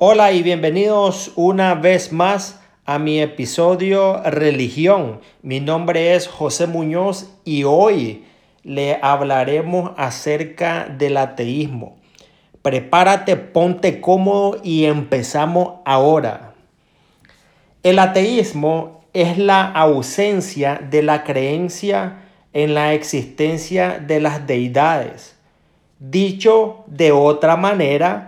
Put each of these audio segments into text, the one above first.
Hola y bienvenidos una vez más a mi episodio Religión. Mi nombre es José Muñoz y hoy le hablaremos acerca del ateísmo. Prepárate, ponte cómodo y empezamos ahora. El ateísmo es la ausencia de la creencia en la existencia de las deidades. Dicho de otra manera,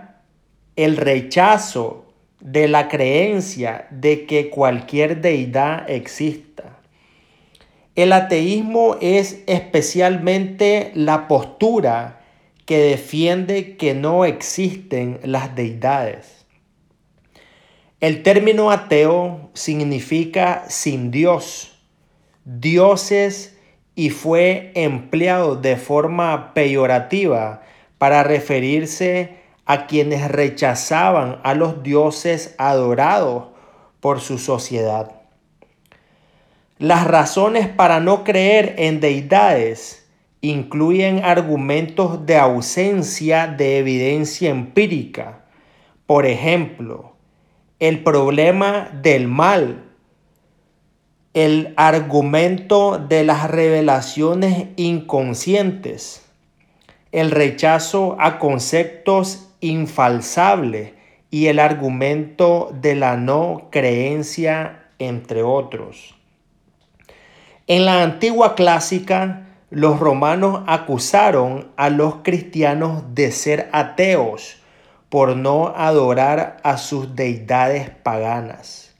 el rechazo de la creencia de que cualquier deidad exista. El ateísmo es especialmente la postura que defiende que no existen las deidades. El término ateo significa sin Dios, dioses y fue empleado de forma peyorativa para referirse a quienes rechazaban a los dioses adorados por su sociedad. Las razones para no creer en deidades incluyen argumentos de ausencia de evidencia empírica. Por ejemplo, el problema del mal, el argumento de las revelaciones inconscientes, el rechazo a conceptos infalsable y el argumento de la no creencia, entre otros. En la antigua clásica, los romanos acusaron a los cristianos de ser ateos por no adorar a sus deidades paganas.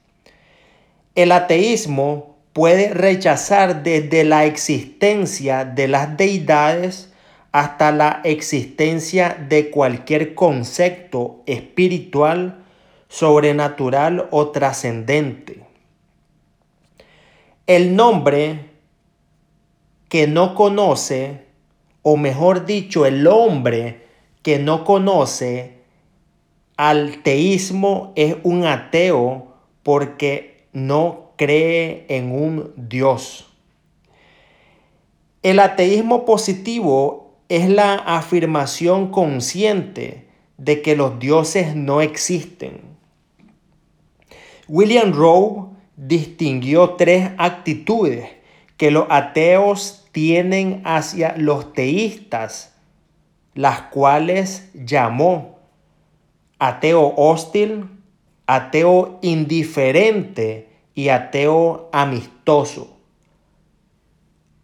El ateísmo puede rechazar desde la existencia de las deidades hasta la existencia de cualquier concepto espiritual, sobrenatural o trascendente. El nombre que no conoce, o mejor dicho, el hombre que no conoce al teísmo es un ateo porque no cree en un Dios. El ateísmo positivo es la afirmación consciente de que los dioses no existen. William Rowe distinguió tres actitudes que los ateos tienen hacia los teístas, las cuales llamó ateo hostil, ateo indiferente y ateo amistoso.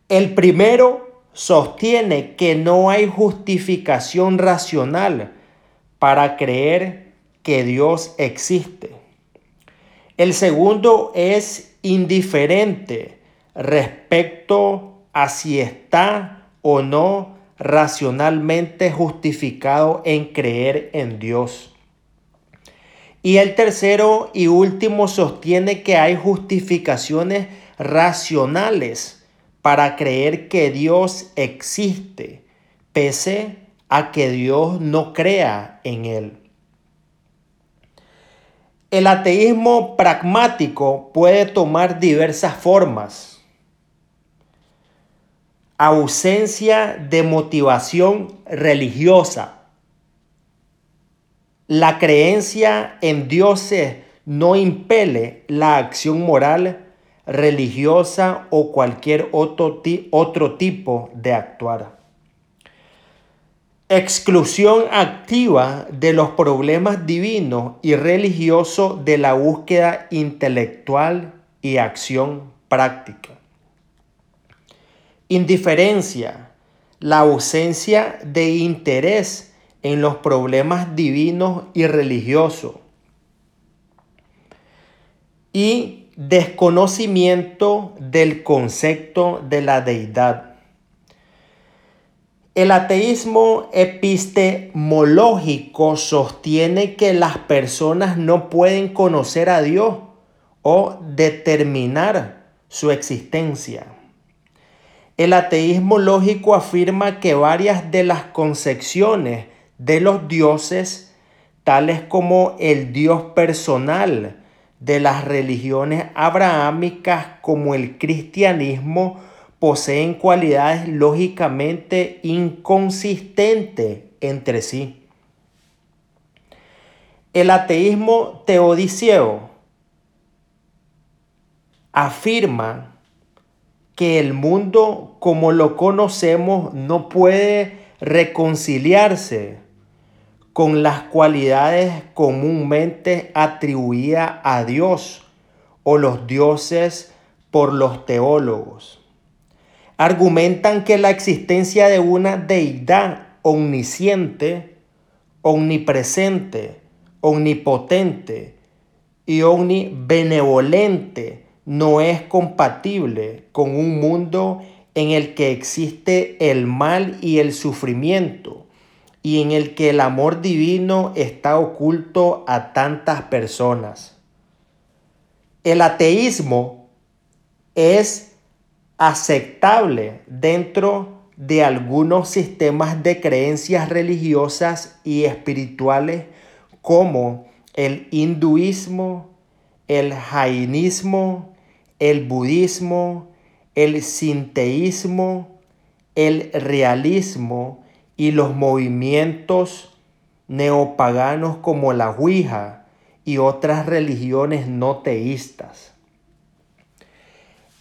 El primero sostiene que no hay justificación racional para creer que Dios existe. El segundo es indiferente respecto a si está o no racionalmente justificado en creer en Dios. Y el tercero y último sostiene que hay justificaciones racionales para creer que Dios existe, pese a que Dios no crea en él. El ateísmo pragmático puede tomar diversas formas. Ausencia de motivación religiosa. La creencia en dioses no impele la acción moral religiosa o cualquier otro, otro tipo de actuar. Exclusión activa de los problemas divinos y religiosos de la búsqueda intelectual y acción práctica. Indiferencia, la ausencia de interés en los problemas divinos y religiosos. Y desconocimiento del concepto de la deidad. El ateísmo epistemológico sostiene que las personas no pueden conocer a Dios o determinar su existencia. El ateísmo lógico afirma que varias de las concepciones de los dioses, tales como el Dios personal, de las religiones abrahámicas como el cristianismo poseen cualidades lógicamente inconsistentes entre sí. El ateísmo teodiceo afirma que el mundo como lo conocemos no puede reconciliarse con las cualidades comúnmente atribuidas a Dios o los dioses por los teólogos. Argumentan que la existencia de una deidad omnisciente, omnipresente, omnipotente y omnibenevolente no es compatible con un mundo en el que existe el mal y el sufrimiento y en el que el amor divino está oculto a tantas personas. El ateísmo es aceptable dentro de algunos sistemas de creencias religiosas y espirituales como el hinduismo, el jainismo, el budismo, el sinteísmo, el realismo y los movimientos neopaganos como la Ouija y otras religiones no teístas.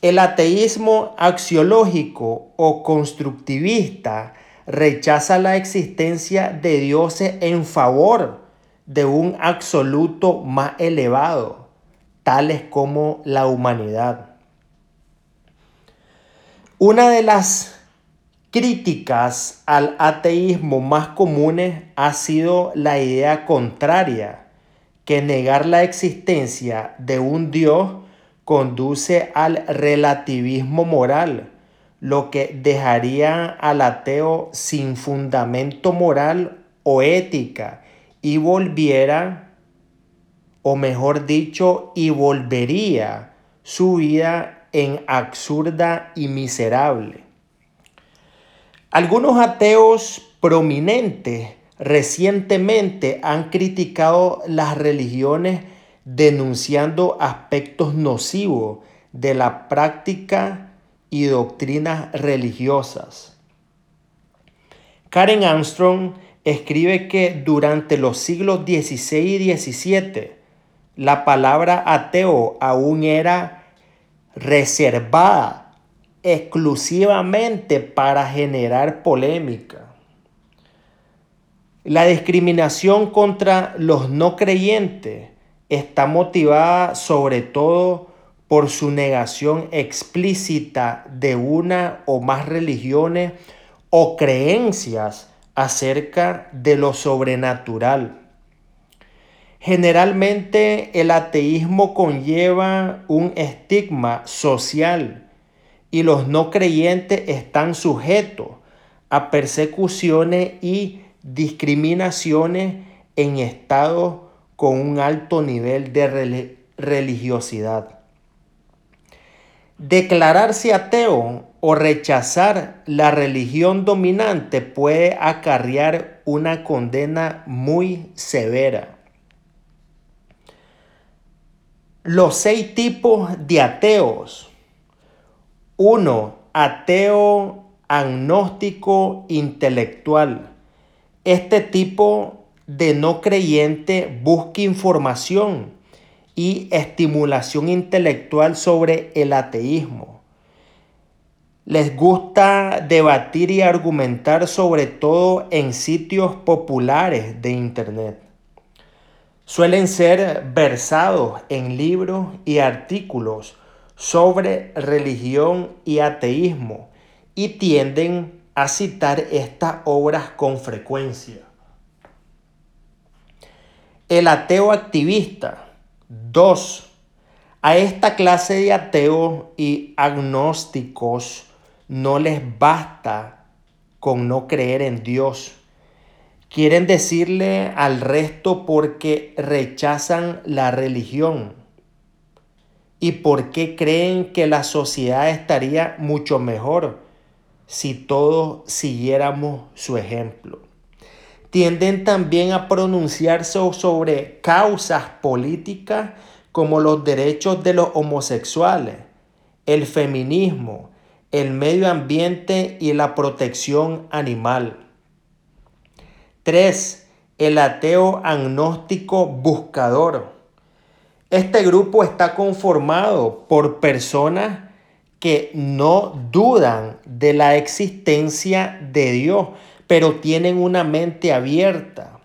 El ateísmo axiológico o constructivista rechaza la existencia de dioses en favor de un absoluto más elevado, tales como la humanidad. Una de las críticas al ateísmo más comunes ha sido la idea contraria, que negar la existencia de un Dios conduce al relativismo moral, lo que dejaría al ateo sin fundamento moral o ética y volviera, o mejor dicho, y volvería su vida en absurda y miserable. Algunos ateos prominentes recientemente han criticado las religiones denunciando aspectos nocivos de la práctica y doctrinas religiosas. Karen Armstrong escribe que durante los siglos XVI y XVII la palabra ateo aún era reservada exclusivamente para generar polémica. La discriminación contra los no creyentes está motivada sobre todo por su negación explícita de una o más religiones o creencias acerca de lo sobrenatural. Generalmente el ateísmo conlleva un estigma social y los no creyentes están sujetos a persecuciones y discriminaciones en estados con un alto nivel de religiosidad. Declararse ateo o rechazar la religión dominante puede acarrear una condena muy severa. Los seis tipos de ateos. Uno, ateo agnóstico intelectual. Este tipo de no creyente busca información y estimulación intelectual sobre el ateísmo. Les gusta debatir y argumentar sobre todo en sitios populares de Internet. Suelen ser versados en libros y artículos sobre religión y ateísmo y tienden a citar estas obras con frecuencia. El ateo activista. 2. A esta clase de ateos y agnósticos no les basta con no creer en Dios Quieren decirle al resto porque rechazan la religión y porque creen que la sociedad estaría mucho mejor si todos siguiéramos su ejemplo. Tienden también a pronunciarse sobre causas políticas como los derechos de los homosexuales, el feminismo, el medio ambiente y la protección animal. 3. el ateo agnóstico buscador. Este grupo está conformado por personas que no dudan de la existencia de Dios, pero tienen una mente abierta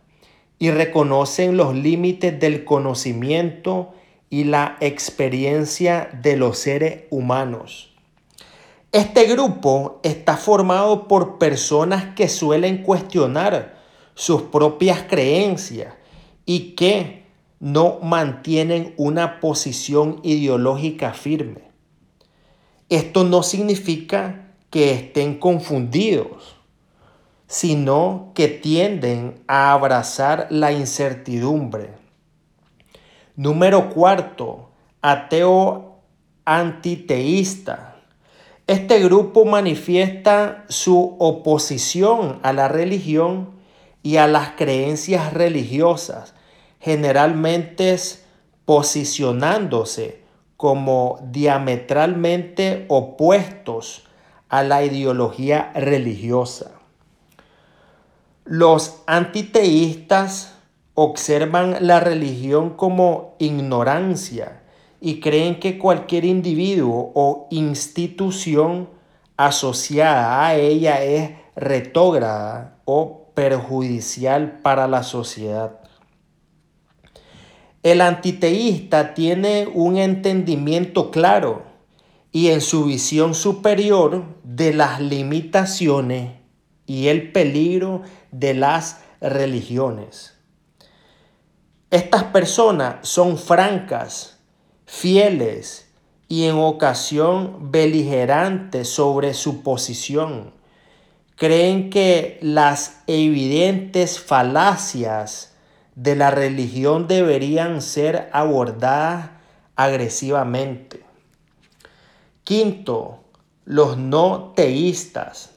y reconocen los límites del conocimiento y la experiencia de los seres humanos. Este grupo está formado por personas que suelen cuestionar sus propias creencias y que no mantienen una posición ideológica firme. Esto no significa que estén confundidos, sino que tienden a abrazar la incertidumbre. Número cuarto, ateo antiteísta. Este grupo manifiesta su oposición a la religión y a las creencias religiosas, generalmente posicionándose como diametralmente opuestos a la ideología religiosa. Los antiteístas observan la religión como ignorancia y creen que cualquier individuo o institución asociada a ella es retógrada o perjudicial para la sociedad. El antiteísta tiene un entendimiento claro y en su visión superior de las limitaciones y el peligro de las religiones. Estas personas son francas, fieles y en ocasión beligerantes sobre su posición. Creen que las evidentes falacias de la religión deberían ser abordadas agresivamente. Quinto, los no teístas.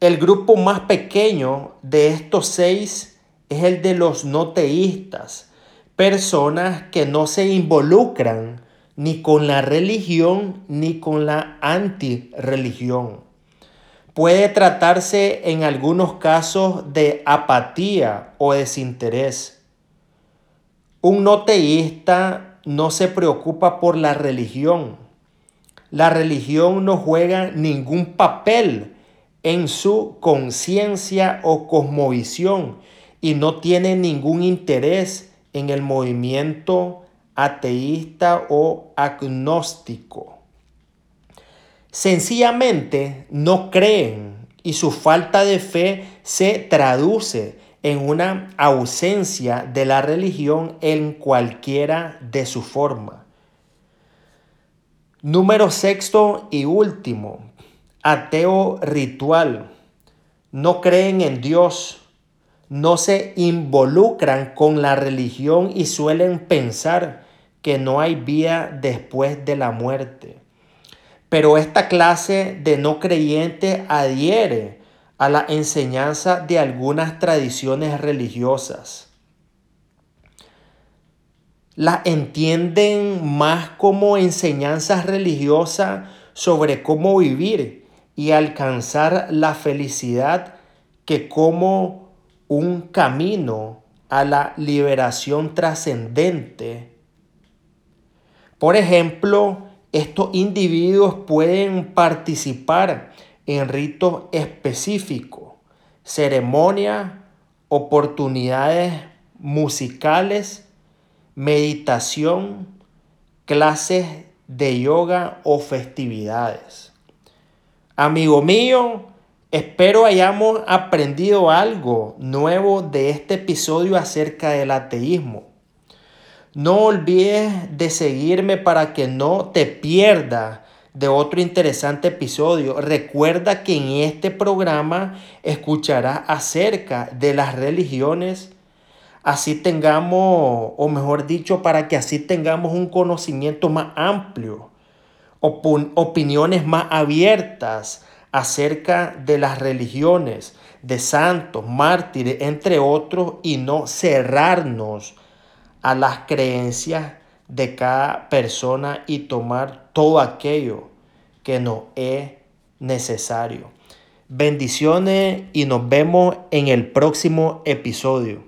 El grupo más pequeño de estos seis es el de los no teístas, personas que no se involucran ni con la religión ni con la antirreligión. Puede tratarse en algunos casos de apatía o desinterés. Un no teísta no se preocupa por la religión. La religión no juega ningún papel en su conciencia o cosmovisión y no tiene ningún interés en el movimiento ateísta o agnóstico. Sencillamente no creen y su falta de fe se traduce en una ausencia de la religión en cualquiera de su forma. Número sexto y último, ateo ritual. No creen en Dios, no se involucran con la religión y suelen pensar que no hay vida después de la muerte. Pero esta clase de no creyente adhiere a la enseñanza de algunas tradiciones religiosas. La entienden más como enseñanzas religiosas sobre cómo vivir y alcanzar la felicidad que como un camino a la liberación trascendente. Por ejemplo, estos individuos pueden participar en ritos específicos, ceremonias, oportunidades musicales, meditación, clases de yoga o festividades. Amigo mío, espero hayamos aprendido algo nuevo de este episodio acerca del ateísmo. No olvides de seguirme para que no te pierdas de otro interesante episodio. Recuerda que en este programa escucharás acerca de las religiones. Así tengamos, o mejor dicho, para que así tengamos un conocimiento más amplio, opiniones más abiertas acerca de las religiones, de santos, mártires, entre otros, y no cerrarnos a las creencias de cada persona y tomar todo aquello que nos es necesario. Bendiciones y nos vemos en el próximo episodio.